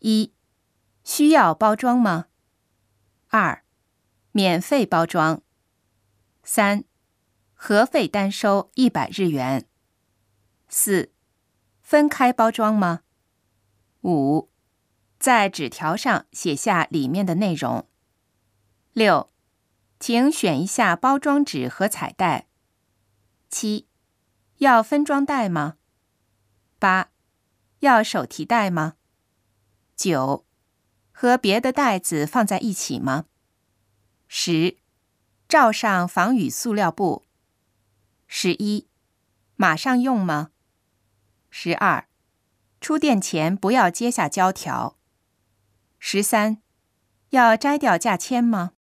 一、需要包装吗？二、免费包装。三、核费单收一百日元。四、分开包装吗？五、在纸条上写下里面的内容。六、请选一下包装纸和彩带。七、要分装袋吗？八、要手提袋吗？九、和别的袋子放在一起吗？十、罩上防雨塑料布。十一、马上用吗？十二、出店前不要揭下胶条。十三、要摘掉价签吗？